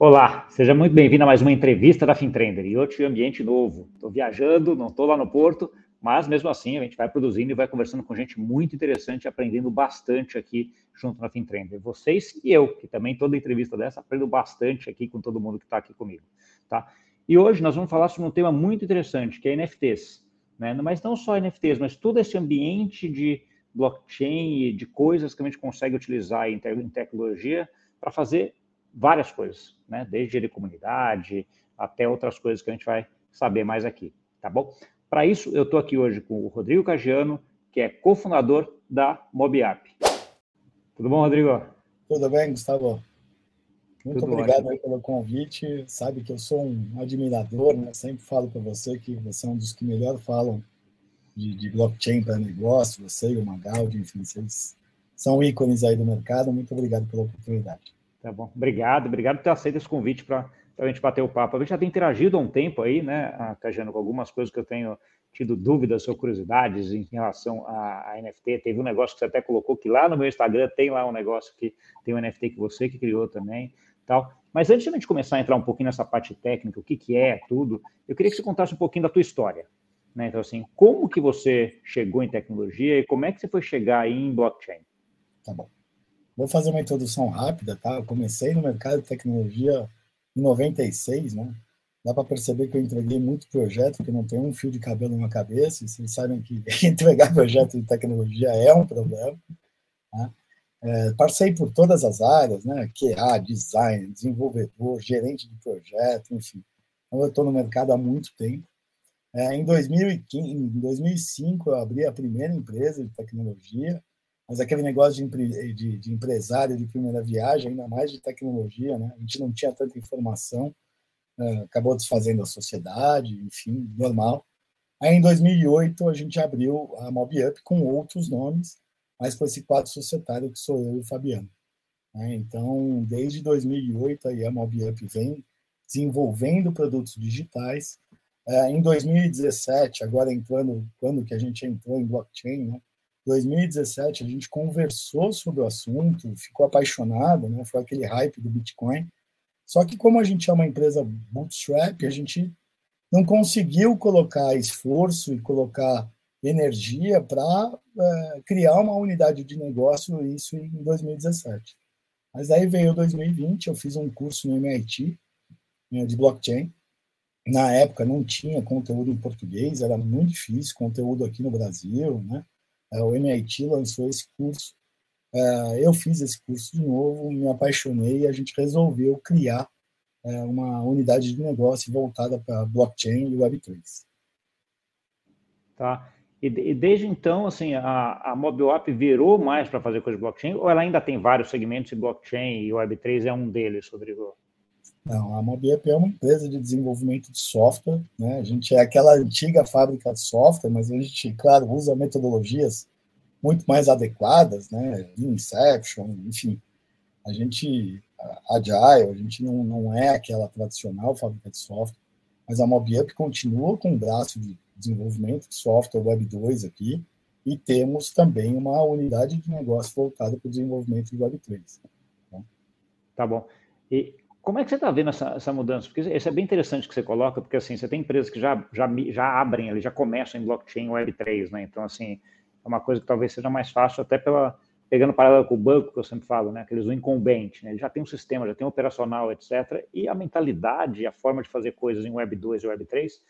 Olá, seja muito bem-vindo a mais uma entrevista da FinTrender. E hoje ambiente novo. Estou viajando, não estou lá no Porto, mas mesmo assim a gente vai produzindo e vai conversando com gente muito interessante, aprendendo bastante aqui junto na FinTrender. Vocês e eu, que também toda entrevista dessa aprendo bastante aqui com todo mundo que está aqui comigo. Tá? E hoje nós vamos falar sobre um tema muito interessante, que é NFTs. Né? Mas não só NFTs, mas todo esse ambiente de blockchain e de coisas que a gente consegue utilizar em tecnologia para fazer várias coisas, né? Desde comunidade até outras coisas que a gente vai saber mais aqui, tá bom? Para isso, eu estou aqui hoje com o Rodrigo Cagiano, que é cofundador da MobApp. Tudo bom, Rodrigo? Tudo bem, Gustavo? Muito Tudo obrigado pelo convite. Sabe que eu sou um admirador, né? Sempre falo para você que você é um dos que melhor falam de, de blockchain para negócio, você e o Magaldi, enfim, vocês são ícones aí do mercado. Muito obrigado pela oportunidade. Tá bom. Obrigado, obrigado por ter aceito esse convite para a gente bater o papo. A gente já tem interagido há um tempo aí, né, Cajano, com algumas coisas que eu tenho tido dúvidas ou curiosidades em relação a, NFT. Teve um negócio que você até colocou que lá no meu Instagram tem lá um negócio que tem um NFT que você que criou também, tal. Mas antes de a gente começar a entrar um pouquinho nessa parte técnica, o que, que é tudo, eu queria que você contasse um pouquinho da tua história. Né? Então, assim, como que você chegou em tecnologia e como é que você foi chegar aí em blockchain? Tá bom. Vou fazer uma introdução rápida, tá? Eu comecei no mercado de tecnologia em 96, né? Dá para perceber que eu entreguei muito projeto, que não tem um fio de cabelo na cabeça, e vocês sabem que entregar projeto de tecnologia é um problema. Tá? É, passei por todas as áreas, né? QA, design, desenvolvedor, gerente de projeto, enfim. Então, eu estou no mercado há muito tempo. É, em, 2015, em 2005, eu abri a primeira empresa de tecnologia, mas aquele negócio de, de, de, empresário de primeira viagem, ainda mais de tecnologia, né? A gente não tinha tanta informação, uh, acabou desfazendo a sociedade, enfim, normal. Aí, em 2008, a gente abriu a MobUp com outros nomes, mas com esse quadro societário que sou eu e o Fabiano. Né? Então, desde 2008, aí a MobUp vem desenvolvendo produtos digitais. Uh, em 2017, agora entrando, quando que a gente entrou em blockchain, né? 2017 a gente conversou sobre o assunto, ficou apaixonado, né? Foi aquele hype do Bitcoin. Só que como a gente é uma empresa bootstrap, a gente não conseguiu colocar esforço e colocar energia para é, criar uma unidade de negócio, isso em 2017. Mas aí veio 2020, eu fiz um curso no MIT né, de blockchain. Na época não tinha conteúdo em português, era muito difícil, conteúdo aqui no Brasil, né? O MIT lançou esse curso. É, eu fiz esse curso de novo, me apaixonei e a gente resolveu criar é, uma unidade de negócio voltada para blockchain e Web3. Tá. E, desde então, assim, a, a Mobile App virou mais para fazer coisa de blockchain ou ela ainda tem vários segmentos de blockchain e Web3 é um deles, Rodrigo? Não, a MobiUp é uma empresa de desenvolvimento de software, né? A gente é aquela antiga fábrica de software, mas a gente, claro, usa metodologias muito mais adequadas, né? Inception, enfim. A gente, Agile, a gente não, não é aquela tradicional fábrica de software, mas a MobiUp continua com um braço de desenvolvimento de software Web 2 aqui, e temos também uma unidade de negócio voltada para o desenvolvimento de Web 3. Tá, tá bom. E como é que você está vendo essa, essa, mudança? Porque isso é bem interessante que você coloca, porque assim, você tem empresas que já, já, já abrem ali, já começam em blockchain Web3, né? Então, assim, é uma coisa que talvez seja mais fácil, até pela, pegando paralelo com o banco, que eu sempre falo, né? Aqueles do incumbente, né? Ele já tem um sistema, já tem um operacional, etc. E a mentalidade, a forma de fazer coisas em Web2 e Web3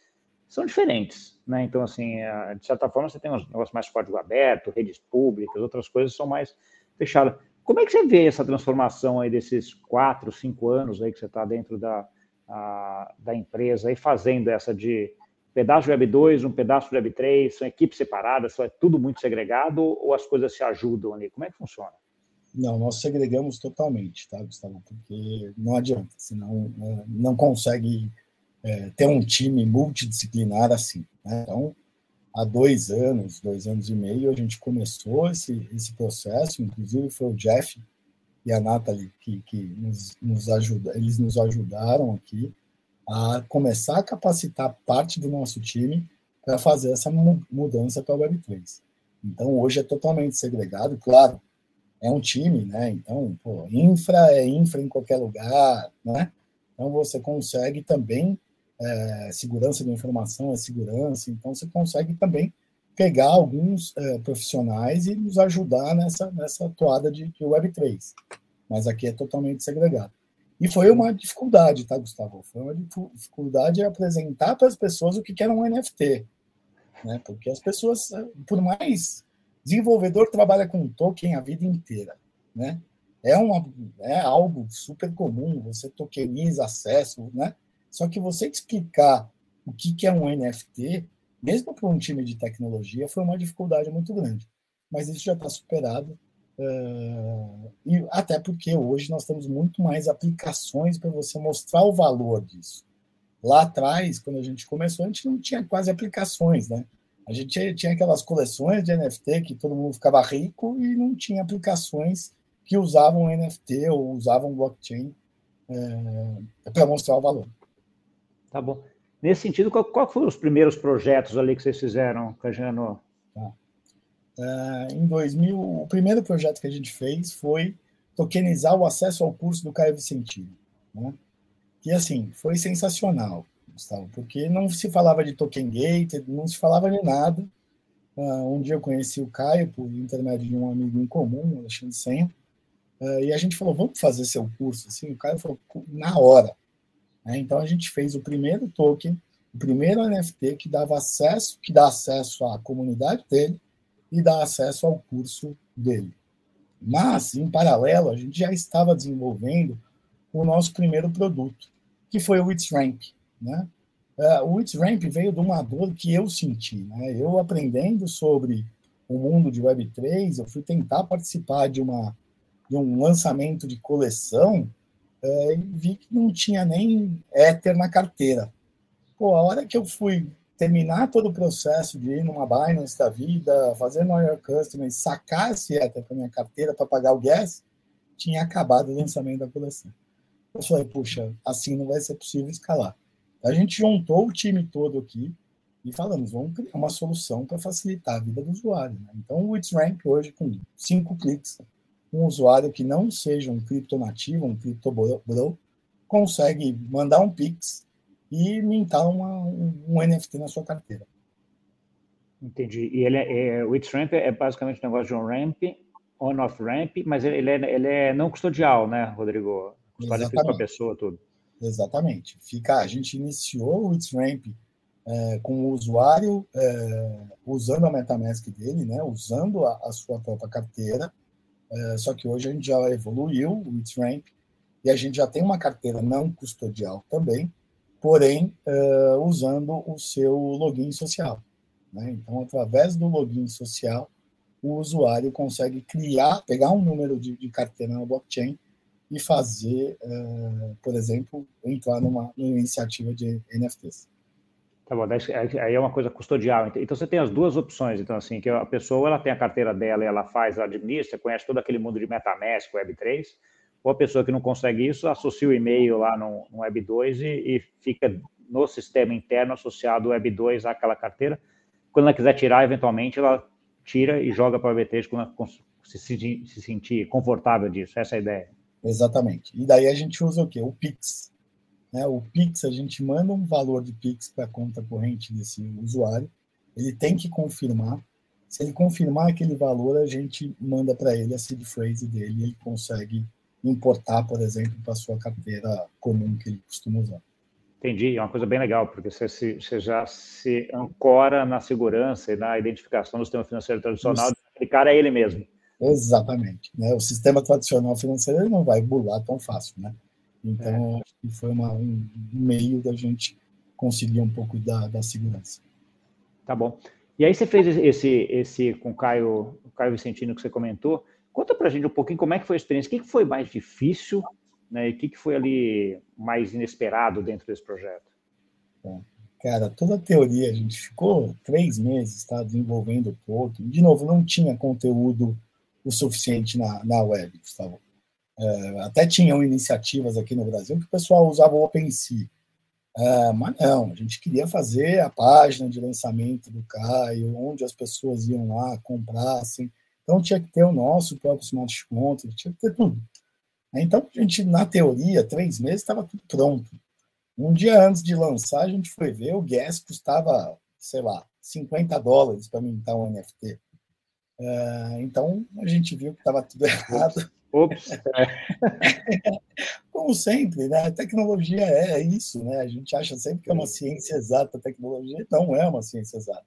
são diferentes, né? Então, assim, de certa forma, você tem uns negócios mais código aberto, redes públicas, outras coisas são mais fechadas. Como é que você vê essa transformação aí desses quatro, cinco anos aí que você está dentro da, a, da empresa e fazendo essa de pedaço de Web 2, um pedaço de Web 3, são equipes separadas, só é tudo muito segregado ou as coisas se ajudam ali? Como é que funciona? Não, nós segregamos totalmente, tá, Gustavo? Porque não adianta, senão é, não consegue é, ter um time multidisciplinar assim. Né? Então, há dois anos, dois anos e meio, a gente começou esse, esse processo, inclusive foi o Jeff e a Nathalie que, que nos, nos ajuda, eles nos ajudaram aqui a começar a capacitar parte do nosso time para fazer essa mudança para a Web3. Então, hoje é totalmente segregado, claro, é um time, né? Então, pô, infra é infra em qualquer lugar, né? Então, você consegue também, é, segurança da informação é segurança, então você consegue também pegar alguns é, profissionais e nos ajudar nessa, nessa toada de, de Web3. Mas aqui é totalmente segregado. E foi uma dificuldade, tá, Gustavo? Foi uma dificuldade apresentar para as pessoas o que era um NFT. Né? Porque as pessoas, por mais desenvolvedor trabalha com token a vida inteira, né? É, uma, é algo super comum, você tokeniza acesso, né? Só que você explicar o que, é um NFT, mesmo para um time de tecnologia, foi uma dificuldade muito grande. Mas isso já está superado, uh, e até porque hoje nós temos muito mais aplicações para você mostrar o valor disso. Lá atrás, quando a gente começou, a gente não tinha quase aplicações, né? A gente tinha aquelas coleções de NFT que todo mundo ficava rico e não tinha aplicações que usavam NFT ou usavam blockchain é, para mostrar o valor. Tá bom. Nesse sentido, qual, qual foram os primeiros projetos ali que vocês fizeram, Cajano? Tá. É, em 2000, o primeiro projeto que a gente fez foi tokenizar o acesso ao curso do Caio Vicentino. Né? E assim, foi sensacional. Gustavo, porque não se falava de token gate, não se falava de nada. Uh, um dia eu conheci o Caio por intermédio de um amigo em comum, Alexandre Senha, uh, e a gente falou, vamos fazer seu curso? Assim, o Caio falou, na hora. Né? Então a gente fez o primeiro token, o primeiro NFT que dava acesso, que dá acesso à comunidade dele e dá acesso ao curso dele. Mas, em paralelo, a gente já estava desenvolvendo o nosso primeiro produto, que foi o It's Rank. Né? Uh, o It's Ramp veio de uma dor que eu senti. Né? Eu aprendendo sobre o mundo de Web3, eu fui tentar participar de, uma, de um lançamento de coleção uh, e vi que não tinha nem Ether na carteira. Pô, a hora que eu fui terminar todo o processo de ir numa Binance da vida, fazer no Your Customer sacar esse Ether para minha carteira para pagar o gas, tinha acabado o lançamento da coleção. Eu falei, puxa, assim não vai ser possível escalar. A gente juntou o time todo aqui e falamos, vamos criar uma solução para facilitar a vida do usuário. Né? Então, o It's Rank hoje, com cinco cliques, um usuário que não seja um criptonativo, um cripto bro, consegue mandar um Pix e mintar uma, um NFT na sua carteira. Entendi. E ele é, é, o It's Ramp é basicamente um negócio de um ramp, on-off ramp, mas ele é, ele é não custodial, né, Rodrigo? Custódia para a pessoa, tudo. Exatamente. Fica, a gente iniciou o It's Ramp é, com o usuário é, usando a MetaMask dele, né, usando a, a sua própria carteira, é, só que hoje a gente já evoluiu o It's Ramp e a gente já tem uma carteira não custodial também, porém é, usando o seu login social. Né? Então, através do login social, o usuário consegue criar, pegar um número de, de carteira na blockchain e fazer, uh, por exemplo, entrar numa, numa, iniciativa de NFTs. Tá bom, aí é uma coisa custodial. Então você tem as duas opções. Então, assim, que a pessoa ela tem a carteira dela e ela faz, ela administra, conhece todo aquele mundo de MetaMask, Web3, ou a pessoa que não consegue isso associa o e-mail lá no, no Web2 e, e, fica no sistema interno associado o Web2 àquela carteira. Quando ela quiser tirar, eventualmente, ela tira e joga para o Web3 quando ela se, se, se sentir confortável disso. Essa é a ideia. Exatamente. E daí a gente usa o quê? O Pix. Né? O Pix, a gente manda um valor de Pix para a conta corrente desse usuário, ele tem que confirmar. Se ele confirmar aquele valor, a gente manda para ele a seed phrase dele e ele consegue importar, por exemplo, para a sua carteira comum que ele costuma usar. Entendi, é uma coisa bem legal, porque você, se, você já se ancora na segurança e na identificação do sistema financeiro tradicional, aquele cara é ele mesmo. Exatamente. Né? O sistema tradicional financeiro não vai burlar tão fácil. Né? Então, é. foi uma, um meio da gente conseguir um pouco da, da segurança. Tá bom. E aí você fez esse, esse com o Caio, o Caio Vicentino que você comentou. Conta para a gente um pouquinho como é que foi a experiência, o que, que foi mais difícil né, e o que, que foi ali mais inesperado dentro desse projeto? Bom, cara, toda a teoria, a gente ficou três meses tá, desenvolvendo o token. De novo, não tinha conteúdo o suficiente na, na web, Gustavo. É, até tinham iniciativas aqui no Brasil que o pessoal usava o OpenSea. É, mas não, a gente queria fazer a página de lançamento do Caio, onde as pessoas iam lá, comprassem. Então tinha que ter o nosso próprio smart contract, tinha que ter tudo. Então, a gente, na teoria, três meses estava tudo pronto. Um dia antes de lançar, a gente foi ver, o gas custava, sei lá, 50 dólares para mintar um NFT. Uh, então, a gente viu que estava tudo errado. Ops! Como sempre, né? A tecnologia é isso, né? A gente acha sempre que é uma ciência exata, a tecnologia não é uma ciência exata.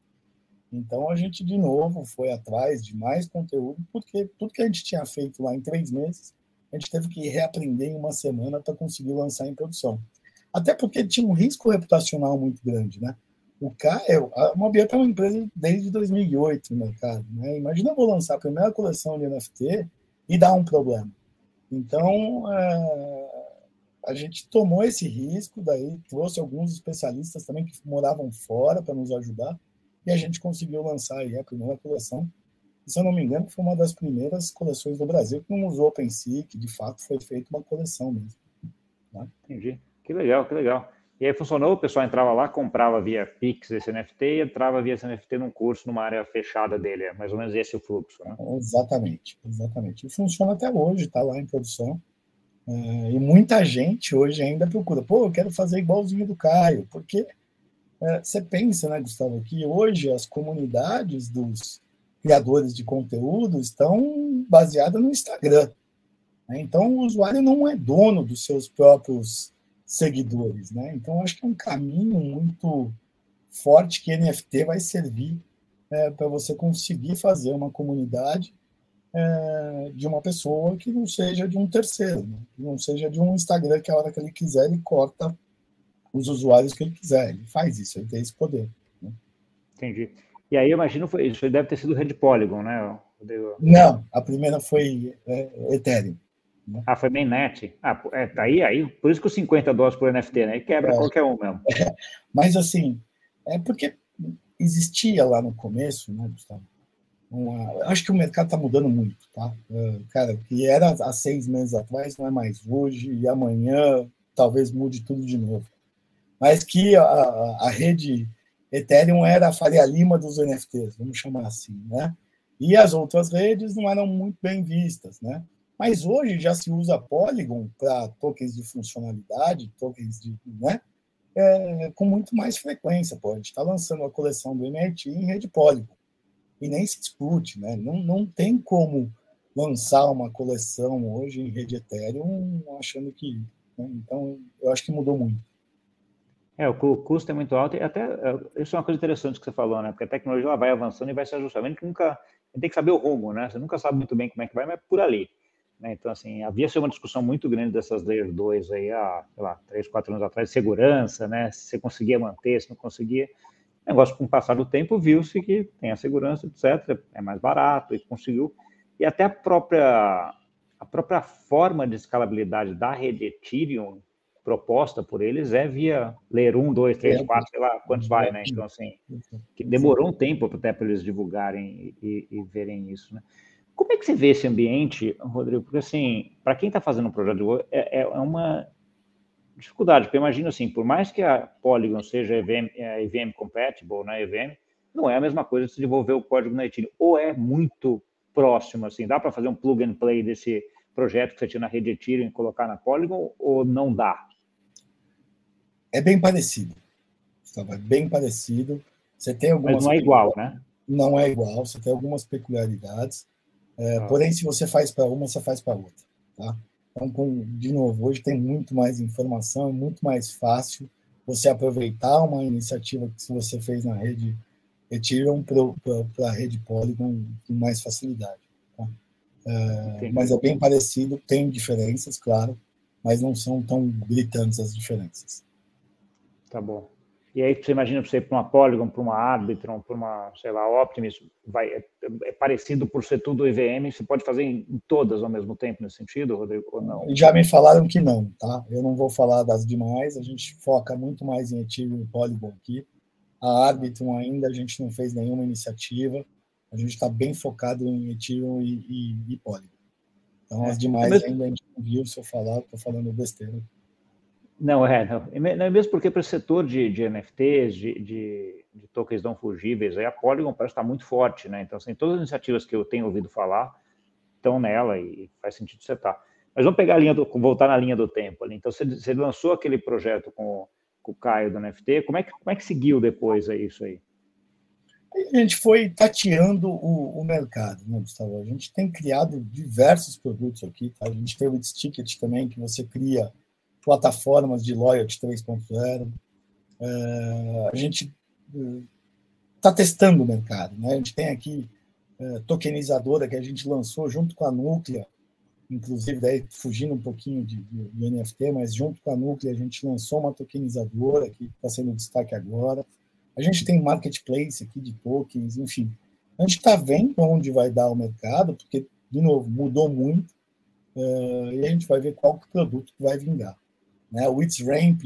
Então, a gente, de novo, foi atrás de mais conteúdo, porque tudo que a gente tinha feito lá em três meses, a gente teve que reaprender em uma semana para conseguir lançar em produção. Até porque tinha um risco reputacional muito grande, né? O Caio, a Mobieta é uma empresa desde 2008 no mercado, né? Imagina eu vou lançar a primeira coleção de NFT e dar um problema. Então, é, a gente tomou esse risco, daí trouxe alguns especialistas também que moravam fora para nos ajudar, e a gente conseguiu lançar aí a primeira coleção. Se eu não me engano, foi uma das primeiras coleções do Brasil que não usou OpenSea, que de fato foi feita uma coleção mesmo. Né? Entendi. Que legal, que legal. E aí funcionou, o pessoal entrava lá, comprava via Pix esse NFT e entrava via esse NFT num curso, numa área fechada dele. É mais ou menos esse o fluxo, né? Exatamente, exatamente. E funciona até hoje, está lá em produção. É, e muita gente hoje ainda procura, pô, eu quero fazer igualzinho do Caio, porque é, você pensa, né, Gustavo, que hoje as comunidades dos criadores de conteúdo estão baseadas no Instagram. Né? Então, o usuário não é dono dos seus próprios seguidores, né? Então acho que é um caminho muito forte que NFT vai servir é, para você conseguir fazer uma comunidade é, de uma pessoa que não seja de um terceiro, né? que não seja de um Instagram que a hora que ele quiser ele corta os usuários que ele quiser. Ele faz isso, ele tem esse poder. Né? Entendi. E aí eu imagino foi isso deve ter sido Red Polygon, né? Não, a primeira foi é, Ethereum. Né? Ah, foi mainnet. Ah, é, tá aí, aí, por isso que os 50 dólares por NFT, né? E quebra é. qualquer um mesmo. É. Mas assim, é porque existia lá no começo, né, Gustavo? Uma, acho que o mercado está mudando muito, tá? Uh, cara, que era há seis meses atrás, não é mais hoje, e amanhã talvez mude tudo de novo. Mas que a, a rede Ethereum era a Faria Lima dos NFTs, vamos chamar assim, né? E as outras redes não eram muito bem vistas, né? Mas hoje já se usa Polygon para tokens de funcionalidade, tokens de. Né? É, com muito mais frequência. Pô. A gente está lançando a coleção do MIT em rede Polygon. E nem se discute, né? Não, não tem como lançar uma coleção hoje em rede Ethereum achando que. Né? Então, eu acho que mudou muito. É, o custo é muito alto e até é, isso é uma coisa interessante que você falou, né? Porque a tecnologia ela vai avançando e vai se ajustando. A gente nunca a gente tem que saber o rumo, né? Você nunca sabe muito bem como é que vai, mas é por ali. Né? Então, assim, havia uma discussão muito grande dessas Layer 2 aí há, sei lá, três, quatro anos atrás, segurança, né? Se você conseguia manter, se não conseguia. O negócio, com o passar do tempo, viu-se que tem a segurança, etc., é mais barato e conseguiu. E até a própria, a própria forma de escalabilidade da rede Ethereum proposta por eles é via Layer 1, 2, 3, 4, sei lá quantos vai, né? Então, assim, demorou um tempo até para eles divulgarem e, e, e verem isso, né? Como é que você vê esse ambiente, Rodrigo? Porque, assim, para quem está fazendo um projeto de Go, é, é, uma dificuldade, porque imagina assim, por mais que a Polygon seja EVM, é, EVM compatible, né, EVM, não é a mesma coisa se desenvolver o código na Ethereum, ou é muito próximo, assim, dá para fazer um plug and play desse projeto que você tinha na rede Ethereum e colocar na Polygon, ou não dá? É bem parecido, é bem parecido. Você tem algumas... Mas não é igual, né? Não é igual, você tem algumas peculiaridades. É, ah. Porém, se você faz para uma, você faz para outra. Tá? Então, com, de novo, hoje tem muito mais informação, é muito mais fácil você aproveitar uma iniciativa que você fez na rede Ethereum para a rede Polygon com mais facilidade. Tá? É, mas é bem parecido, tem diferenças, claro, mas não são tão gritantes as diferenças. Tá bom. E aí você imagina você ir para uma Polygon, para uma Arbitron, para uma, sei lá, Optimus, vai, é, é, parecido por ser tudo EVM, você pode fazer em, em, todas ao mesmo tempo nesse sentido, Rodrigo, ou não? Já me falaram que não, tá? Eu não vou falar das demais, a gente foca muito mais em Ethereum e Polygon aqui. A Arbitron ainda a gente não fez nenhuma iniciativa, a gente está bem focado em Ethereum e, e, e Polygon. Então as é, demais ainda a gente não viu, se eu falar, estou falando besteira. Não, é, não. É mesmo porque para o setor de, de NFTs, de, de, de, tokens não fugíveis, aí a Polygon parece estar muito forte, né? Então, assim, todas as iniciativas que eu tenho ouvido falar estão nela e faz sentido você estar. Mas vamos pegar a linha do, voltar na linha do tempo ali. Então, você, você lançou aquele projeto com, com, o Caio do NFT. Como é que, como é que seguiu depois isso aí? A gente foi tateando o, o, mercado, né, Gustavo? A gente tem criado diversos produtos aqui. Tá? A gente tem o Ticket também, que você cria plataformas de loyalty 3.0. É, a gente está é, testando o mercado. Né? A gente tem aqui é, tokenizadora que a gente lançou junto com a Núclea, inclusive daí fugindo um pouquinho de, de, de NFT, mas junto com a Núclea a gente lançou uma tokenizadora que está sendo destaque agora. A gente tem marketplace aqui de tokens, enfim. A gente está vendo onde vai dar o mercado, porque, de novo, mudou muito, uh, e a gente vai ver qual produto vai vingar. Né? O It's Ramp,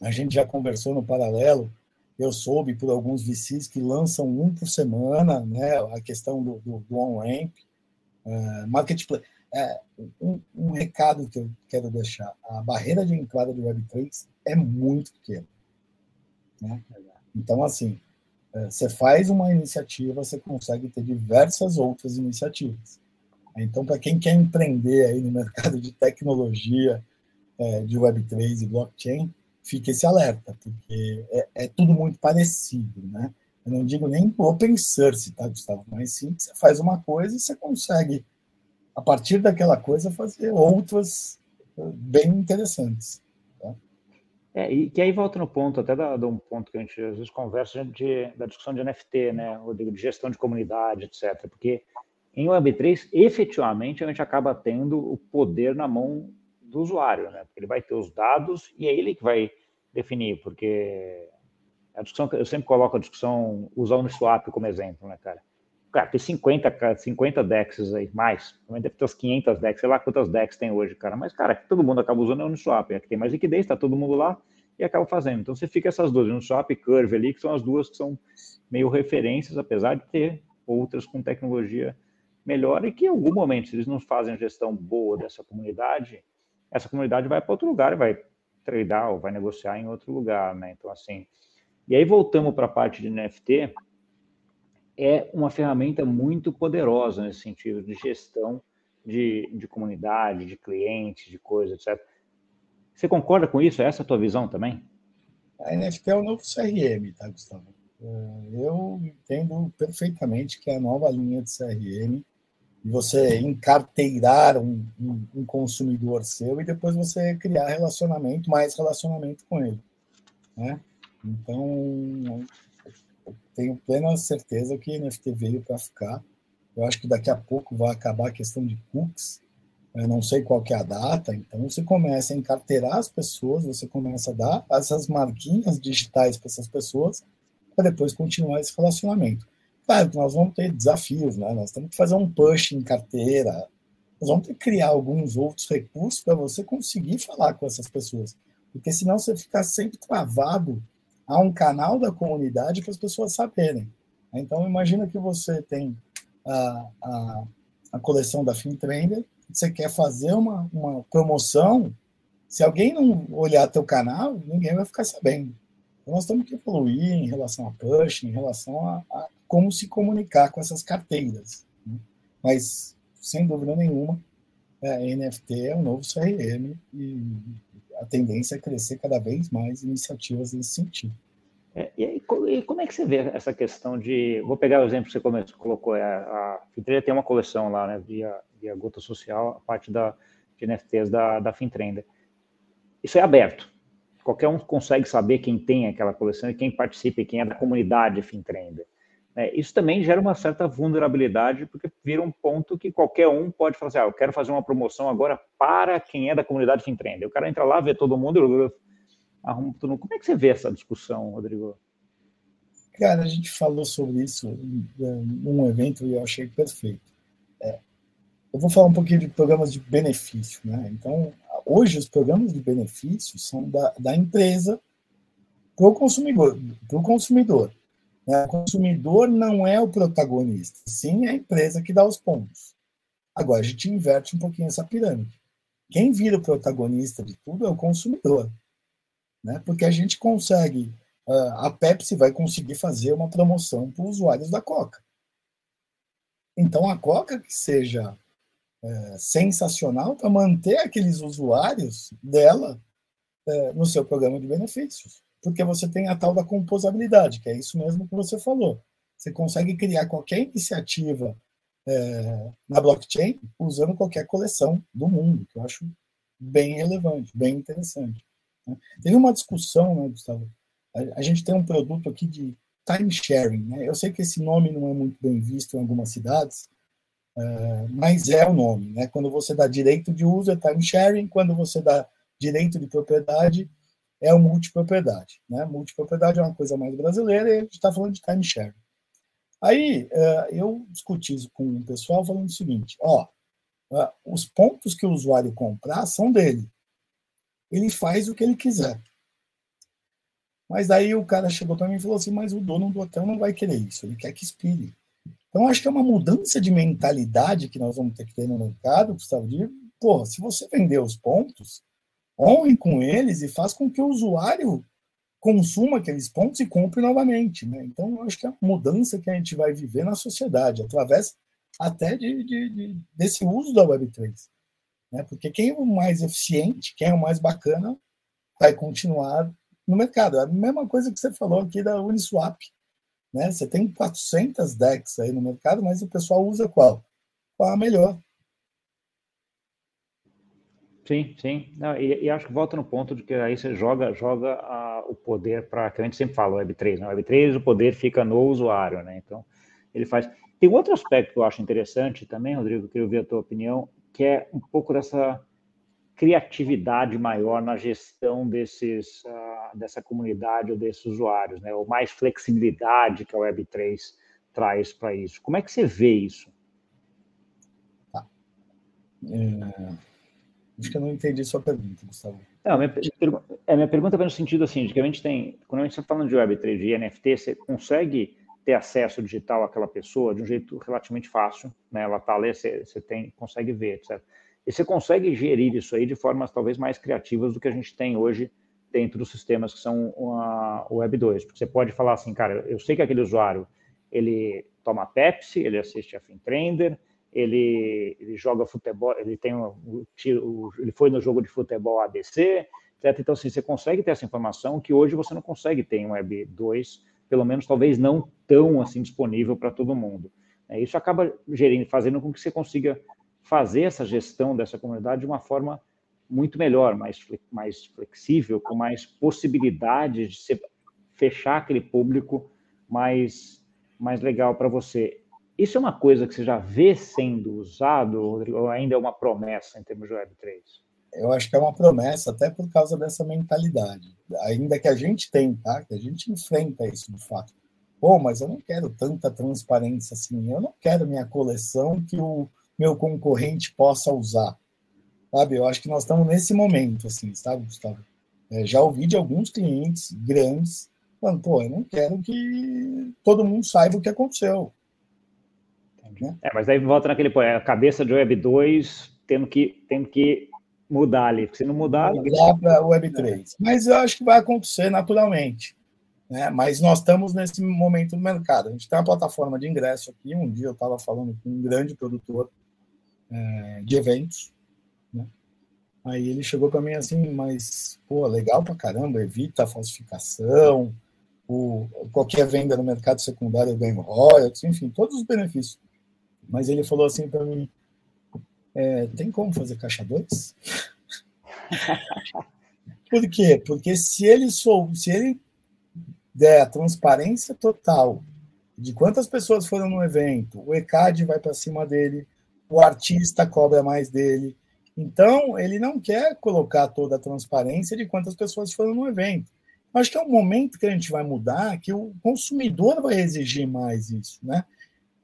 a gente já conversou no paralelo, eu soube por alguns VCs que lançam um por semana, né? a questão do, do, do on-ramp, uh, marketplace. É, um, um, recado que eu quero deixar: a barreira de entrada do Web3 é muito pequena. Né? Então, assim, é, você faz uma iniciativa, você consegue ter diversas outras iniciativas. Então, para quem quer empreender aí no mercado de tecnologia, é, de Web3 e blockchain, fique esse alerta, porque é, é, tudo muito parecido, né? Eu não digo nem open source, tá, Gustavo? Mas sim que você faz uma coisa e você consegue a partir daquela coisa, fazer outras eh, bem interessantes. Tá? É, e que aí volta no ponto, até da, de um ponto que a gente às vezes conversa de, da discussão de NFT, né, de gestão de comunidade, etc. Porque em Web3, efetivamente, a gente acaba tendo o poder na mão do usuário, né? Porque ele vai ter os dados e é ele que vai definir, porque a discussão, eu sempre coloco a discussão, usar o Uniswap como exemplo, né, cara? Cara, tem 50, 50 DEXs aí, mais. Deve ter umas 500 DEX, sei lá quantas DEX tem hoje, cara. Mas, cara, todo mundo acaba usando é o Uniswap. É que tem mais liquidez, tá todo mundo lá e acaba fazendo. Então, você fica essas duas, Uniswap e Curve ali, que são as duas que são meio referências, apesar de ter outras com tecnologia melhor e que em algum momento, se eles não fazem a gestão boa dessa comunidade, essa comunidade vai para outro lugar e vai tradar ou vai negociar em outro lugar, né? Então, assim... E aí, voltamos para a parte de NFT, é uma ferramenta muito poderosa nesse sentido de gestão de, de comunidade, de clientes, de coisas, etc. Você concorda com isso? É essa a tua visão também? A NFT é o novo CRM, tá, Gustavo? É, eu entendo perfeitamente que é a nova linha de CRM você encarteirar um, um, um, consumidor seu e depois você criar relacionamento, mais relacionamento com ele. Né? Então, tenho plena certeza que NFT veio para ficar. Eu acho que daqui a pouco vai acabar a questão de cookies. Eu não sei qual que é a data, então você começa a encarteirar as pessoas, você começa a dar essas marquinhas digitais para essas pessoas, para depois continuar esse relacionamento. Que nós vamos ter desafios, né? nós temos que fazer um push em carteira, nós vamos ter que criar alguns outros recursos para você conseguir falar com essas pessoas, porque senão você fica sempre travado há um canal da comunidade para as pessoas saberem. Então, imagina que você tem a, a, a coleção da FinTrender, você quer fazer uma, uma promoção, se alguém não olhar teu canal, ninguém vai ficar sabendo. Então, nós temos que evoluir em relação a push, em relação a, a como se comunicar com essas carteiras. Né? Mas, sem dúvida nenhuma, a NFT é o novo CRM e a tendência é crescer cada vez mais iniciativas nesse sentido. É, e, e, como é que você vê essa questão de. Vou pegar o exemplo que você colocou, é, a Fintrender tem uma coleção lá, né, via, via Gota Social, a parte da, de NFTs da, da Fintrender. Isso é aberto. Qualquer um consegue saber quem tem aquela coleção e quem participa e quem é da comunidade Fintrender. É, isso também gera uma certa vulnerabilidade, porque vira um ponto que qualquer um pode falar assim: ah, eu quero fazer uma promoção agora para quem é da comunidade Fintrender. O cara entra lá, vê todo mundo arruma tudo. Como é que você vê essa discussão, Rodrigo? Cara, a gente falou sobre isso num evento e eu achei perfeito. É, eu vou falar um pouquinho de programas de benefício. Né? Então, hoje, os programas de benefício são da, da empresa para o consumidor. Pro consumidor né? O consumidor não é o protagonista, sim é a empresa que dá os pontos. Agora, a gente inverte um pouquinho essa pirâmide. Quem vira o protagonista de tudo é o consumidor né? porque a gente consegue, a Pepsi vai conseguir fazer uma promoção para os usuários da Coca. Então, a Coca que seja é, sensacional para manter aqueles usuários dela é, no seu programa de benefícios. Porque você tem a tal da composabilidade, que é isso mesmo que você falou. Você consegue criar qualquer iniciativa é, na blockchain usando qualquer coleção do mundo, que eu acho bem relevante, bem interessante. Né? Teve uma discussão, né, Gustavo? A, a, gente tem um produto aqui de time sharing. Né? Eu sei que esse nome não é muito bem visto em algumas cidades, é, mas é o nome. Né? Quando você dá direito de uso é time sharing, quando você dá direito de propriedade é o multipropriedade. Né? Multipropriedade é uma coisa mais brasileira e a gente está falando de time sharing. Aí é, eu discuti isso com o pessoal falando o seguinte: ó, é, os pontos que o usuário comprar são dele. Ele faz o que ele quiser. Mas aí o cara chegou para mim e falou assim: mas o dono do hotel não vai querer isso, ele quer que expire. Então acho que é uma mudança de mentalidade que nós vamos ter que ter no mercado, Gustavo, de, porra, se você vender os pontos, honre com eles e faz com que o usuário consuma aqueles pontos e compre novamente. Né? Então, acho que é a mudança que a gente vai viver na sociedade, através até de, de, de, desse uso da Web3. Né? Porque quem é o mais eficiente, quem é o mais bacana, vai continuar no mercado. É a mesma coisa que você falou aqui da Uniswap. Né? Você tem 400 DEX aí no mercado, mas o pessoal usa qual? Qual a melhor? Sim, sim. Não, e, e, acho que volta no ponto de que aí você joga, joga a, o poder para que a gente sempre fala, Web3. Na né? Web3 o poder fica no usuário, né? Então, ele faz. Tem outro aspecto que eu acho interessante também, Rodrigo, que eu vi a tua opinião, que é um pouco dessa criatividade maior na gestão desses, uh, dessa comunidade ou desses usuários, né? Ou mais flexibilidade que a Web3 traz para isso. Como é que você vê isso? Tá. É Acho que eu não entendi sua pergunta, Gustavo. Não, minha, é, minha pergunta vai no sentido assim, de que a gente tem, quando a gente está falando de Web3 e NFT, você consegue ter acesso digital àquela pessoa de um jeito relativamente fácil, né? Ela está ali, você, você tem, consegue ver, etc. E você consegue gerir isso aí de formas talvez mais criativas do que a gente tem hoje dentro dos sistemas que são o Web2. Porque você pode falar assim, cara, eu sei que aquele usuário, ele toma Pepsi, ele assiste a FinTrender, ele, ele joga futebol, ele tem um, ele foi no jogo de futebol ABC, etc. Então, assim, você consegue ter essa informação que hoje você não consegue ter em Web 2, pelo menos talvez não tão assim disponível para todo mundo. É, isso acaba gerindo, fazendo com que você consiga fazer essa gestão dessa comunidade de uma forma muito melhor, mais, mais flexível, com mais possibilidades de você fechar aquele público mais, mais legal para você. Isso é uma coisa que você já vê sendo usado, Rodrigo, ou ainda é uma promessa em termos de Web3? Eu acho que é uma promessa, até por causa dessa mentalidade. Ainda que a gente tem, tá? Que a gente enfrenta isso de fato. Pô, mas eu não quero tanta transparência assim. Eu não quero minha coleção que o meu concorrente possa usar. Sabe? Eu acho que nós estamos nesse momento, assim, sabe, Gustavo? É, já ouvi de alguns clientes grandes falando, pô, eu não quero que todo mundo saiba o que aconteceu. Né? É, mas aí volta naquele ponto, é a cabeça de Web 2 tendo que, tendo que mudar ali. Se não mudar. Mudar para Web 3. Mas eu acho que vai acontecer naturalmente. Né? Mas nós estamos nesse momento no mercado. A gente tem uma plataforma de ingresso aqui. Um dia eu estava falando com um grande produtor é, de eventos. Né? Aí ele chegou para mim assim, mas, pô, legal para caramba, evita a falsificação, o, qualquer venda no mercado secundário eu ganho royalties, enfim, todos os benefícios. Mas ele falou assim para mim: é, tem como fazer caixa 2? Por quê? Porque se ele sou, se ele der a transparência total de quantas pessoas foram no evento, o ECAD vai para cima dele, o artista cobra mais dele. Então, ele não quer colocar toda a transparência de quantas pessoas foram no evento. Acho que é um momento que a gente vai mudar, que o consumidor vai exigir mais isso, né?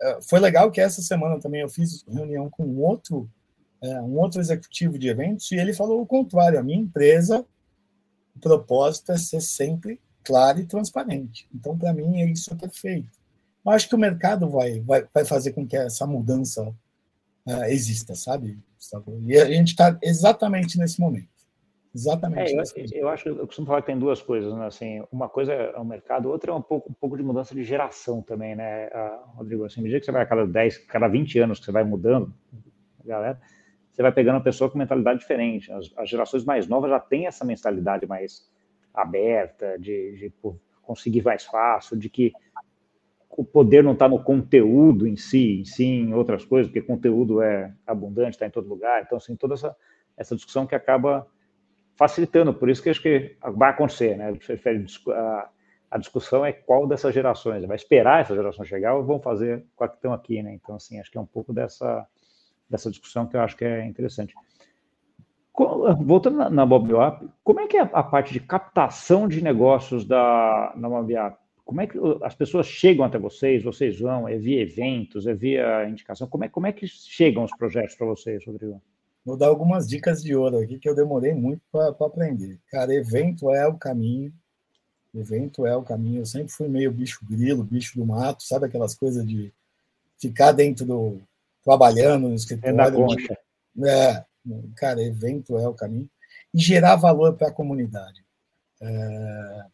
É, foi legal que essa semana também eu fiz reunião com um outro, é, um outro executivo de eventos e ele falou o contrário. A minha empresa, o propósito é ser sempre claro e transparente. Então, para mim, é isso perfeito. Eu acho que o mercado vai, vai, vai fazer com que essa mudança uh, exista, sabe? E a gente está exatamente nesse momento. Exatamente. É, eu, eu, acho, eu costumo falar que tem duas coisas, né? Assim, uma coisa é o mercado, outra é um pouco, um pouco de mudança de geração também, né, Rodrigo? Assim, medida que você vai a cada 10, cada 20 anos que você vai mudando, galera, você vai pegando uma pessoa com mentalidade diferente. As, as gerações mais novas já têm essa mentalidade mais aberta, de, de conseguir mais fácil, de que o poder não está no conteúdo em si, em si em outras coisas, porque conteúdo é abundante, está em todo lugar. Então, assim, toda essa, essa discussão que acaba facilitando, por isso que acho que vai acontecer, né? A, a discussão é qual dessas gerações, vai esperar essa geração chegar ou vão fazer com a que estão aqui, né? Então, assim, acho que é um pouco dessa, dessa discussão que eu acho que é interessante. Voltando na, na Mobiop, como é que é a parte de captação de negócios da, na Mobiop? Como é que as pessoas chegam até vocês? Vocês vão? É via eventos? É via indicação? Como é, como é que chegam os projetos para vocês, Rodrigo? Vou dar algumas dicas de ouro aqui que eu demorei muito para aprender. Cara, evento é o caminho. Evento é o caminho. Eu sempre fui meio bicho grilo, bicho do mato, sabe aquelas coisas de ficar dentro do. trabalhando no escritório. É da concha. É, cara, evento é o caminho. E gerar valor para a comunidade. É,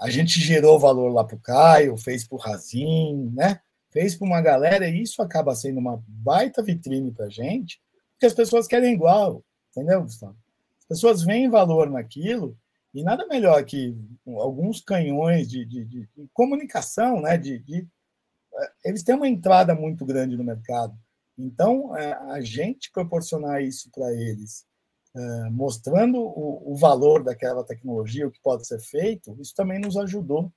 a gente gerou valor lá para o Caio, fez para o Razin, né? fez para uma galera, e isso acaba sendo uma baita vitrine para a gente, porque as pessoas querem igual, entendeu, Gustavo? As pessoas veem valor naquilo, e nada melhor que alguns canhões de, de, de, de comunicação, né? De, é, eles têm uma entrada muito grande no mercado. Então, é, a gente proporcionar isso para eles, mostrando o, o valor daquela tecnologia, o que pode ser feito, isso também nos ajudou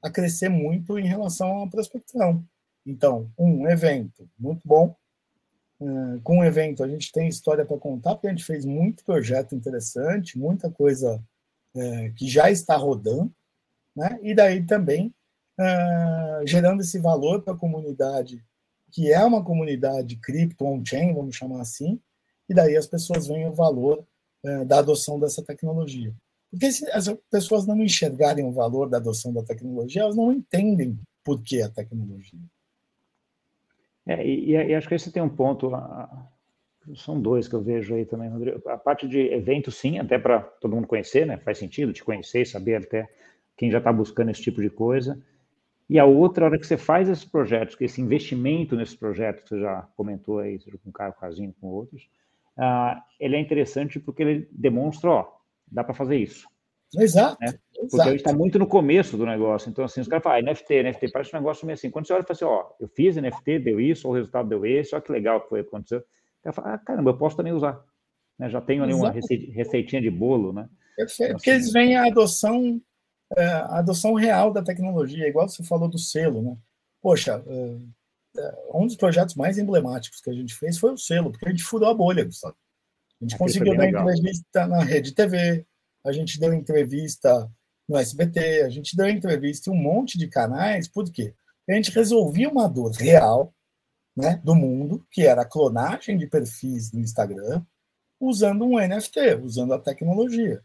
a crescer muito em relação à prospecção. Então, um evento muito bom, é, com o evento, a gente tem história para contar, porque a gente fez muito projeto interessante, muita coisa é, que já está rodando, né? e daí também gerando esse valor para a comunidade, que é uma comunidade cripto on-chain, vamos chamar assim, e daí as pessoas veem o valor da adoção dessa tecnologia. Porque se as pessoas não enxergarem o valor da adoção da tecnologia, elas não entendem por que a tecnologia. É, e, e, acho que esse tem um ponto, são dois que eu vejo aí também, Rodrigo. A parte de evento, sim, até para todo mundo conhecer, né? Faz sentido te conhecer, saber até quem já está buscando esse tipo de coisa. E a outra, a hora que você faz esses projetos, que esse investimento nesses projetos, que você já comentou aí, seja com o Caio Casinho, com outros, uh, ele é interessante porque ele demonstra, ó, dá para fazer isso. Exato. Né? Porque a gente está muito no começo do negócio. Então, assim, os caras falam, ah, NFT, NFT, parece um negócio meio assim. Quando você olha e fala assim, ó, eu fiz NFT, deu isso, o resultado deu esse, olha que legal que foi aconteceu. O cara fala, ah, caramba, eu posso também usar. Né? Já tenho ali uma receitinha de bolo, né? Perfeito, então, porque eles assim, veem a adoção, é, a adoção real da tecnologia, igual você falou do selo, né? Poxa, é, um dos projetos mais emblemáticos que a gente fez foi o selo, porque a gente furou a bolha, Gustavo. A gente Aqui conseguiu dar entrevista na rede TV, a gente deu entrevista no SBT, a gente deu entrevista em um monte de canais, por quê? A gente resolvia uma dor real né, do mundo, que era a clonagem de perfis no Instagram, usando um NFT, usando a tecnologia.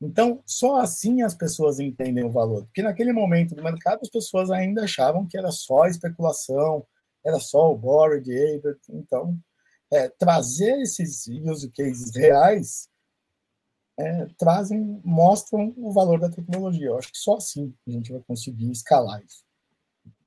Então, só assim as pessoas entendem o valor. Porque naquele momento do mercado, as pessoas ainda achavam que era só especulação, era só o Bored Ape. Então, é, trazer esses use cases reais é, trazem, mostram o valor da tecnologia. Eu acho que só assim a gente vai conseguir escalar isso.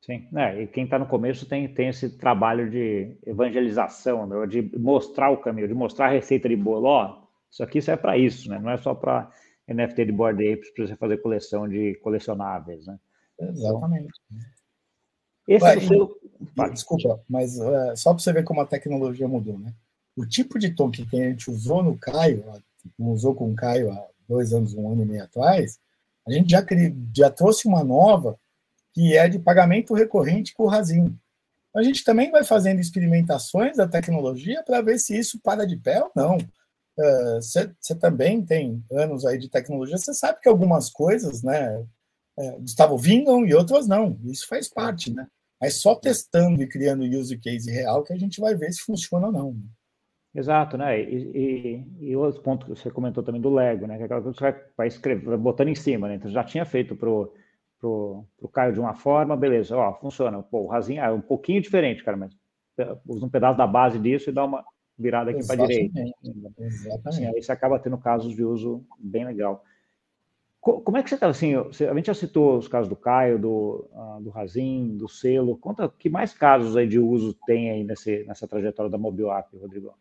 Sim, é, e quem está no começo tem, tem esse trabalho de evangelização, né, de mostrar o caminho, de mostrar a receita de bolo. Ó, isso aqui serve para isso, né? não é só para NFT de Board Apes para você fazer coleção de colecionáveis. Né? Exatamente. Esse Ué, é o seu... Desculpa, mas uh, só para você ver como a tecnologia mudou, né? O tipo de token que a gente usou no Caio, usou com o Caio há dois anos, um ano e meio atrás, a gente já, já trouxe uma nova que é de pagamento recorrente com o Razin. A gente também vai fazendo experimentações da tecnologia para ver se isso para de pé ou não. Você uh, também tem anos aí de tecnologia, você sabe que algumas coisas, né, é, Gustavo, vingam e outras não. Isso faz parte, né? Mas só testando e criando use case real que a gente vai ver se funciona ou não. Né? Exato, né? E, e, e, outro ponto que você comentou também do Lego, né? Que é aquela coisa que você vai, vai escrever, vai botando em cima, né? Então já tinha feito pro, pro, pro Caio de uma forma, beleza, ó, funciona. Pô, o Razinho é um pouquinho diferente, cara, mas usa um pedaço da base disso e dá uma virada aqui para direita. Exatamente. Aí você acaba tendo casos de uso bem legal. Como é que você está assim? A gente já citou os casos do Caio, do, uh, do Razin, do Selo. Conta que mais casos aí de uso tem aí nesse, nessa trajetória da Mobile App, Rodrigo?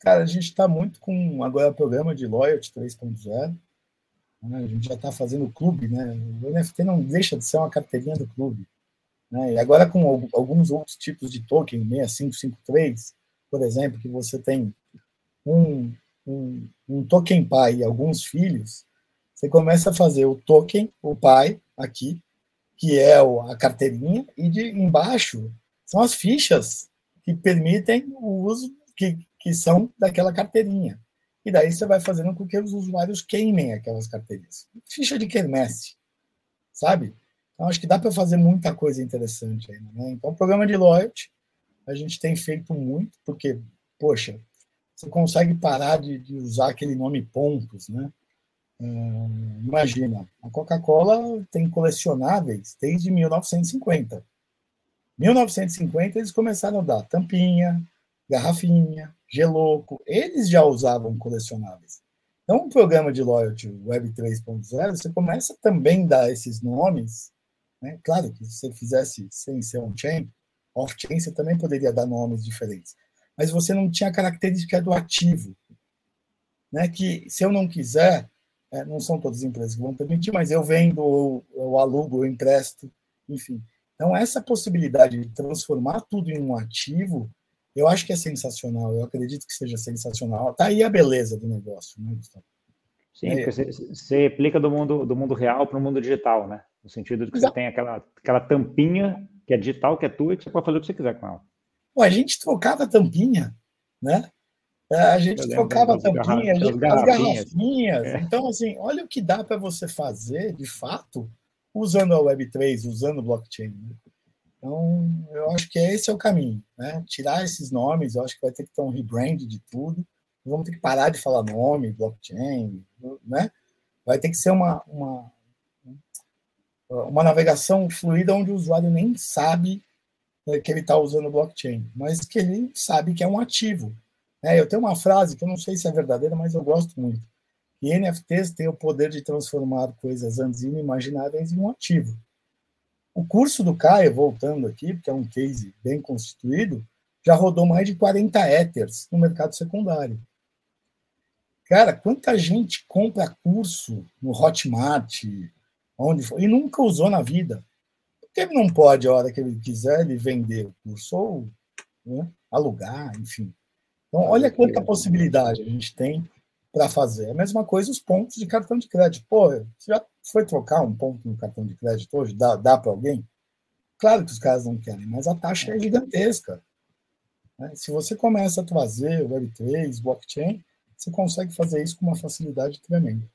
Cara, a gente está muito com agora o programa de Loyalty 3.0. Né? A gente já está fazendo o clube, né? O NFT não deixa de ser uma carteirinha do clube. Né? E agora com alguns outros tipos de token, 6553, por exemplo, que você tem um, um, um token pai e alguns filhos, você começa a fazer o token, o pai, aqui, que é a carteirinha, e de embaixo são as fichas que permitem o uso, que, que são daquela carteirinha. E daí você vai fazendo com que os usuários queimem aquelas carteirinhas. Ficha de quermesse, sabe? Então, acho que dá para fazer muita coisa interessante aí. Né? Então, o programa de loyalty, a gente tem feito muito, porque, poxa, você consegue parar de, de usar aquele nome pontos, né? Hum, imagina, a Coca-Cola tem colecionáveis desde 1950. 1950 eles começaram a dar tampinha, garrafinha, geloco. Eles já usavam colecionáveis. Então, o programa de loyalty Web 3.0, você começa também a dar esses nomes. Né? Claro que se você fizesse sem ser on-chain, off-chain, você também poderia dar nomes diferentes. Mas você não tinha a característica do ativo. Né? Que se eu não quiser, é, não são todas as empresas que vão permitir, mas eu vendo, ou eu alugo, eu empresto, enfim. Então, essa possibilidade de transformar tudo em um ativo, eu acho que é sensacional, eu acredito que seja sensacional. Está aí a beleza do negócio, né, Gustavo? Sim, é, porque você, você aplica do mundo, do mundo real para o mundo digital, né? No sentido de que Exato. você tem aquela, aquela tampinha que é digital, que é tua, e que você pode fazer o que você quiser com ela. Pô, a gente trocava a tampinha, né? É, a gente trocava tampinha, as garrafinhas. É. Então, assim, olha o que dá para você fazer, de fato, usando a Web3, usando o blockchain. Né? Então, eu acho que esse é o caminho. Né? Tirar esses nomes, eu acho que vai ter que ter um rebrand de tudo. Vamos ter que parar de falar nome, blockchain, né? Vai ter que ser uma, uma, uma navegação fluida onde o usuário nem sabe né, que ele está usando blockchain, mas que ele sabe que é um ativo. É, eu tenho uma frase que eu não sei se é verdadeira, mas eu gosto muito. Que NFTs têm o poder de transformar coisas antes inimagináveis em um ativo. O curso do Caio, voltando aqui, porque é um case bem constituído, já rodou mais de 40 Ethers no mercado secundário. Cara, quanta gente compra curso no Hotmart, onde for, e nunca usou na vida? Porque ele não pode, a hora que ele quiser, ele vender o curso ou né, alugar, enfim. Então, olha quanta possibilidade a gente tem para fazer. É a mesma coisa os pontos de cartão de crédito. Pô, você já foi trocar um ponto no cartão de crédito hoje? Dá, dá para alguém? Claro que os caras não querem, mas a taxa é gigantesca. Né? Se você começa a trazer o Web3, blockchain, você consegue fazer isso com uma facilidade tremenda.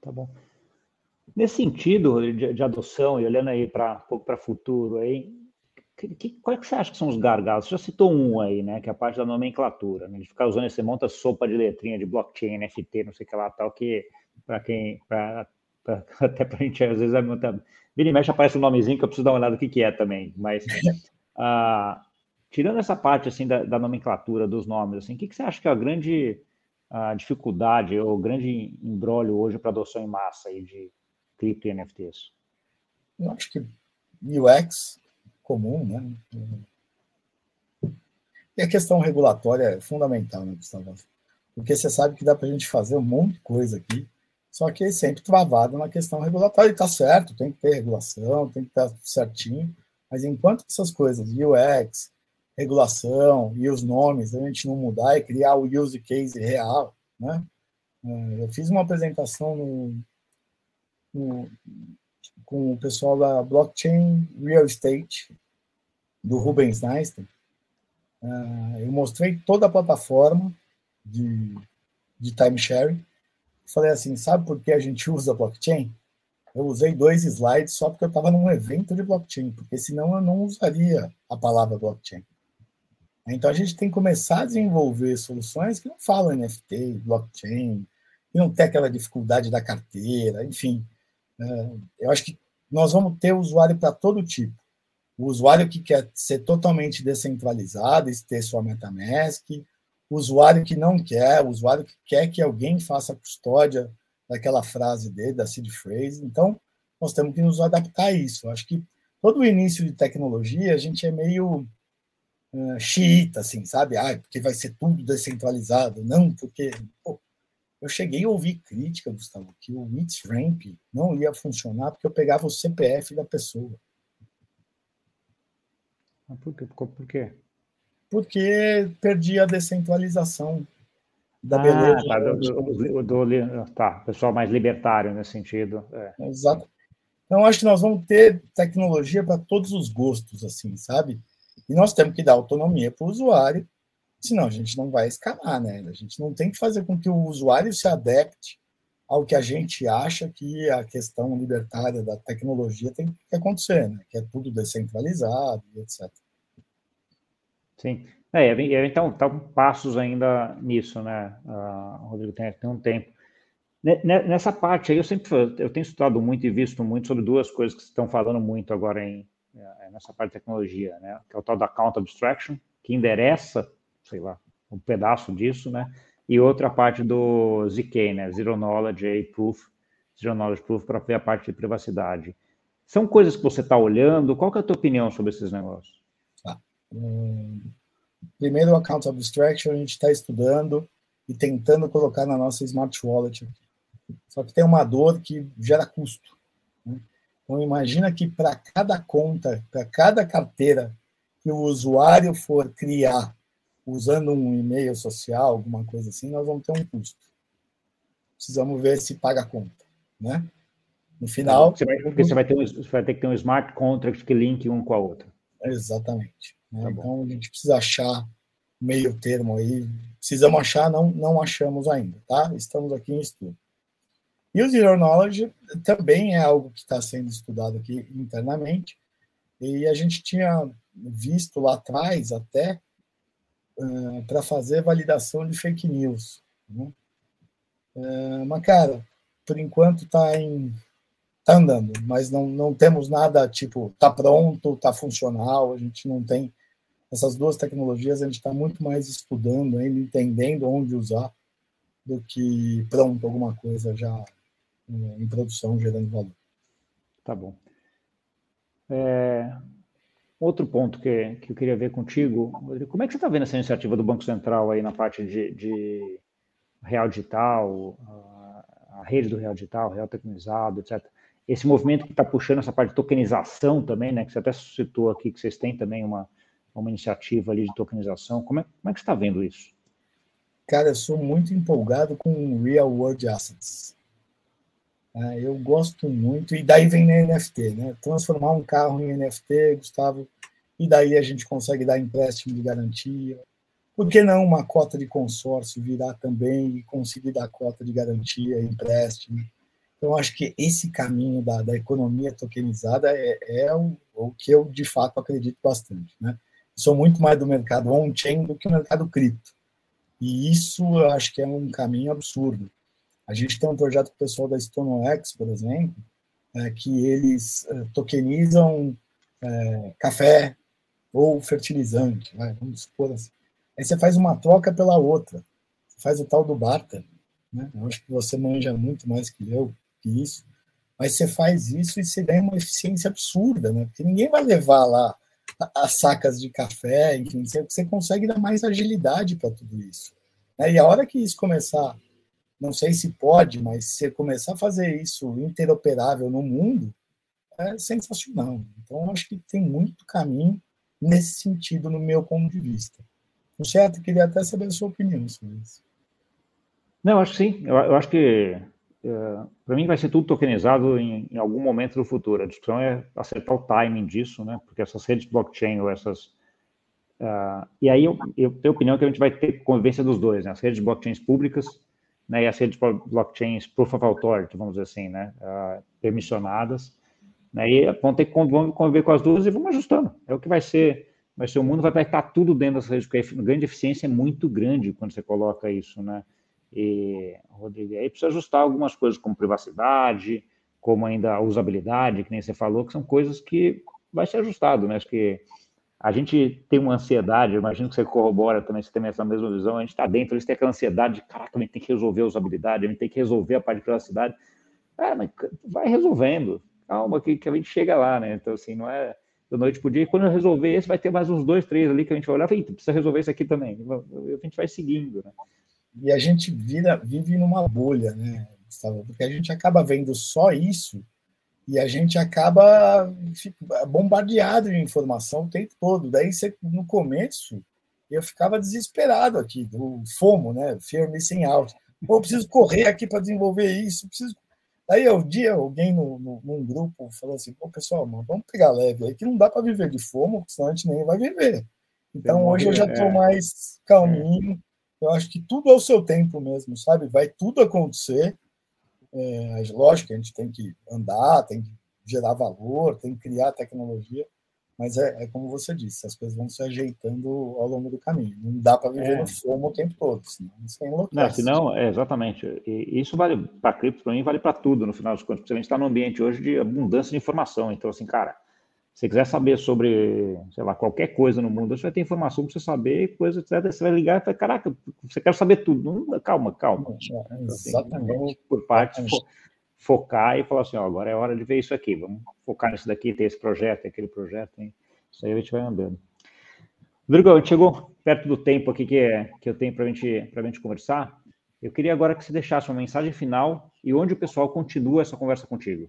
Tá bom. Nesse sentido de, de adoção, e olhando aí para um pouco para o futuro, aí, que, qual é que você acha que são os gargalos? Você já citou um aí, né? Que é a parte da nomenclatura, né? De ficar usando esse monta sopa de letrinha de blockchain, NFT, não sei o que lá, tal, que para quem. Pra, pra, até para a gente, às vezes, é muita. Vira e mexe aparece um nomezinho que eu preciso dar uma olhada o que, que é também. Mas. ah, tirando essa parte assim da, da, nomenclatura dos nomes, assim, o que, que você acha que é a grande a dificuldade ou grande embrólio hoje para adoção em massa aí de cripto e NFTs? Eu acho que UX comum, né? E a questão regulatória é fundamental, né, Gustavo? Porque você sabe que dá para a gente fazer um monte de coisa aqui, só que é sempre travado na questão regulatória. E está certo, tem que ter regulação, tem que estar certinho, mas enquanto essas coisas, UX, regulação e os nomes, a gente não mudar e criar o use case real, né? É, eu fiz uma apresentação no, no, com o pessoal da Blockchain Real Estate, do Rubens Einstein. Uh, eu mostrei toda a plataforma de, de timesharing. Falei assim, sabe por que a gente usa blockchain? Eu usei dois slides só porque eu estava num evento de blockchain, porque senão eu não usaria a palavra blockchain. Então a gente tem que começar a desenvolver soluções que não falam NFT, blockchain, que não tem aquela dificuldade da carteira, enfim. É, eu acho que nós vamos ter usuário para todo tipo. O usuário que quer ser totalmente descentralizado e ter sua MetaMask, o usuário que não quer, o usuário que quer que alguém faça a custódia daquela frase dele, da seed phrase. Então, nós temos que nos adaptar a isso. Acho que todo o início de tecnologia, a gente é meio uh, assim, sabe? Ah, porque vai ser tudo descentralizado. Não, porque... Pô, eu cheguei a ouvir crítica, Gustavo, que o Ramp não ia funcionar porque eu pegava o CPF da pessoa. Por quê? Por quê? Porque perdia a descentralização da ah, beleza. Tá, do, do, do, tá, pessoal mais libertário nesse sentido. É. Exato. Então, acho que nós vamos ter tecnologia para todos os gostos, assim, sabe? E nós temos que dar autonomia para o usuário, senão a gente não vai escalar, né? A gente não tem que fazer com que o usuário se adapte ao que a gente acha que a questão libertária da tecnologia tem que acontecer, né? Que é tudo descentralizado, etc. Sim. É, então, estão passos ainda nisso, né, uh, Rodrigo, tem, tem um tempo. Nessa parte aí, eu sempre eu tenho estudado muito e visto muito sobre duas coisas que estão falando muito agora em, é, nessa parte de tecnologia, né, que é o tal da Count Abstraction, que endereça, sei lá, um pedaço disso, né, e outra parte do ZK, né, Zero Knowledge Proof, Zero Knowledge Proof para ver a parte de privacidade. São coisas que você está olhando, qual é a tua opinião sobre esses negócios? Ah, hum Primeiro, o Account Abstraction a gente está estudando e tentando colocar na nossa Smart Wallet. Só que tem uma dor que gera custo. Né? Então, imagina que para cada conta, para cada carteira que o usuário for criar usando um e-mail social, alguma coisa assim, nós vamos ter um custo. Precisamos ver se paga a conta, né? No final... Você vai, você vai, ter você vai ter que ter um smart contract que link um com a outra. Exatamente. Né? Tá então, a gente precisa achar meio termo aí. Precisamos achar, não, não achamos ainda, tá? Estamos aqui em estudo. E o Zero Knowledge também é algo que está sendo estudado aqui internamente, e a gente tinha visto lá atrás até uh, para fazer validação de fake news. Né? Uh, mas, cara, por enquanto está em tá andando, mas não, não temos nada tipo tá pronto, tá funcional, a gente não tem essas duas tecnologias, a gente está muito mais estudando ainda, entendendo onde usar, do que pronto, alguma coisa já em produção, gerando valor. Tá bom. É, outro ponto que, que eu queria ver contigo, como é que você está vendo essa iniciativa do Banco Central aí na parte de, de real digital, a, a rede do real digital, real tecnologizado, etc esse movimento que está puxando essa parte de tokenização também, né, que você até citou aqui, que vocês têm também uma, uma iniciativa ali de tokenização. Como é, como é que você está vendo isso? Cara, eu sou muito empolgado com Real World Assets. É, eu gosto muito, e daí vem NFT, né? Transformar um carro em NFT, Gustavo, e daí a gente consegue dar empréstimo de garantia. Por que não uma cota de consórcio virar também e conseguir dar cota de garantia, empréstimo? Então, acho que esse caminho da, da economia tokenizada é, é o, o, que eu, de fato, acredito bastante. Né? Sou muito mais do mercado on-chain do que o mercado cripto. E isso eu acho que é um caminho absurdo. A gente tem um projeto pessoal da StoneX, por exemplo, é, que eles é, tokenizam é, café ou fertilizante, vai, vamos supor assim. Aí você faz uma troca pela outra. Você faz o tal do barter. Né? Eu acho que você manja muito mais que eu que isso, mas você faz isso e você ganha uma eficiência absurda, né? Porque ninguém vai levar lá as sacas de café, enfim, você, você consegue dar mais agilidade para tudo isso. Né? E a hora que isso começar, não sei se pode, mas se começar a fazer isso interoperável no mundo, é sensacional. Então, acho que tem muito caminho nesse sentido, no meu ponto de vista. O certo, queria até saber a sua opinião sobre isso. Não, acho que sim. Eu, eu acho que é, para mim vai ser tudo tokenizado em, em, algum momento do futuro. A discussão é acertar o timing disso, né? Porque essas redes blockchain ou essas uh, e aí eu, eu, tenho a opinião que a gente vai ter convivência dos dois, né? As redes blockchains públicas, né? E as redes blockchains proof of authority, vamos dizer assim, né? Uh, permissionadas, né? E vão ter que vamos conviver com as duas e vamos ajustando. É o que vai ser. Vai ser o mundo vai estar tudo dentro das redes, porque a grande eficiência é muito grande quando você coloca isso, né? E, Rodrigo, aí precisa ajustar algumas coisas como privacidade, como ainda a usabilidade, que nem você falou, que são coisas que vai ser ajustado, né? Acho que a gente tem uma ansiedade, imagino que você corrobora também, você tem essa mesma visão, a gente está dentro, eles têm aquela ansiedade de, caraca, a gente tem que resolver a usabilidade, a gente tem que resolver a parte de privacidade. É, mas vai resolvendo, calma que, que a gente chega lá, né? Então, assim, não é da noite para o dia, e quando eu resolver esse, vai ter mais uns dois, três ali que a gente vai olhar e precisa resolver isso aqui também. A gente vai seguindo, né? E a gente vira, vive numa bolha, né, Gustavo? Porque a gente acaba vendo só isso e a gente acaba bombardeado de informação o tempo todo. Daí, no começo, eu ficava desesperado aqui, do FOMO, né? Fear Missing Out. Pô, eu preciso correr aqui para desenvolver isso, preciso. Aí, um dia, alguém no, no, num grupo falou assim: pô, pessoal, mano, vamos pegar leve aí, que não dá para viver de FOMO, senão a gente nem vai viver. Então, hoje eu já estou é. mais calminho. Eu acho que tudo é o seu tempo mesmo, sabe? Vai tudo acontecer é, lógico que a gente tem que andar, tem que gerar valor, tem que criar tecnologia, mas é, é, como você disse, as coisas vão se ajeitando ao longo do caminho. Não dá para viver é. no fomo o tempo todo, senão você enlouquece. Não, senão, é, exatamente. E isso vale para cripto, para mim, vale para tudo, no final das contas. Porque a gente está num ambiente hoje de abundância de informação. Então, assim, cara, se você quiser saber sobre, sei lá, qualquer coisa no mundo, você vai ter informação para você saber, coisa, etc. Você vai ligar e vai, caraca, você quer saber tudo. Não, calma, calma. Então, assim, Exatamente. por parte, fo focar e falar assim, ó, agora é hora de ver isso aqui, vamos focar nisso daqui, ter esse projeto, aquele projeto, hein? isso aí a gente vai andando. Virgão, a gente chegou perto do tempo aqui que, é, que eu tenho para gente, a gente conversar. Eu queria agora que você deixasse uma mensagem final e onde o pessoal continua essa conversa contigo.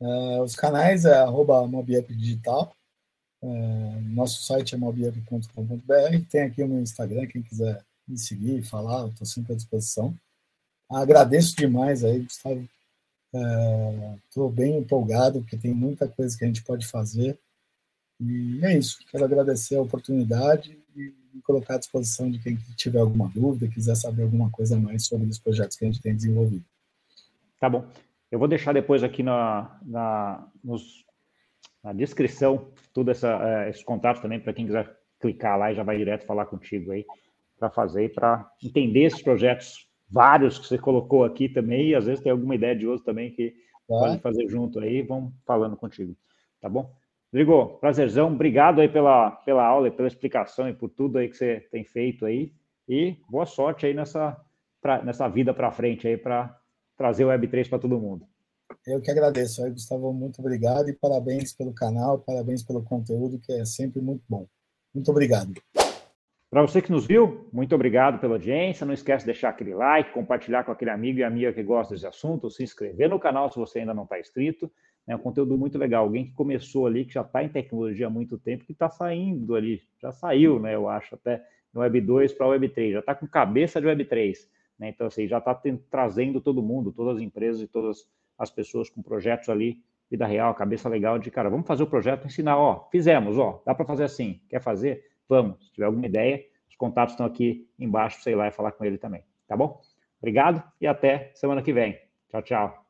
Uh, os canais é arroba Digital. Uh, nosso site é mobiup.com.br. Tem aqui o meu Instagram, quem quiser me seguir, falar, estou sempre à disposição. Agradeço demais aí, Gustavo. Estou uh, bem empolgado, porque tem muita coisa que a gente pode fazer. E é isso. Quero agradecer a oportunidade e me colocar à disposição de quem tiver alguma dúvida, quiser saber alguma coisa mais sobre os projetos que a gente tem desenvolvido. Tá bom. Eu vou deixar depois aqui na, na, nos, na descrição tudo essa, é, esses contatos também para quem quiser clicar lá e já vai direto falar contigo aí para fazer, para entender esses projetos vários que você colocou aqui também, e às vezes tem alguma ideia de outro também que tá. pode fazer junto aí, vão falando contigo, tá bom? Rodrigo, prazerzão, obrigado aí pela, pela aula e pela explicação e por tudo aí que você tem feito aí, e boa sorte aí nessa, pra, nessa vida para frente aí para trazer o Web3 para todo mundo. Eu que agradeço, aí, Gustavo, muito obrigado e parabéns pelo canal, parabéns pelo conteúdo, que é sempre muito bom. Muito obrigado. Para você que nos viu, muito obrigado pela audiência. Não esquece de deixar aquele like, compartilhar com aquele amigo e amiga que gosta desse assunto, se inscrever no canal se você ainda não está inscrito. É um conteúdo muito legal. Alguém que começou ali, que já está em tecnologia há muito tempo, que está saindo ali, já saiu, né? Eu acho, até no Web 2 para o Web 3, já está com cabeça de Web 3. Né? Então, assim, já está trazendo todo mundo, todas as empresas e todas as pessoas com projetos ali, vida real, cabeça legal de, cara, vamos fazer o projeto, ensinar, ó, fizemos, ó, dá para fazer assim, quer fazer? Vamos, se tiver alguma ideia, os contatos estão aqui embaixo, sei lá, e falar com ele também, tá bom? Obrigado e até semana que vem. Tchau, tchau.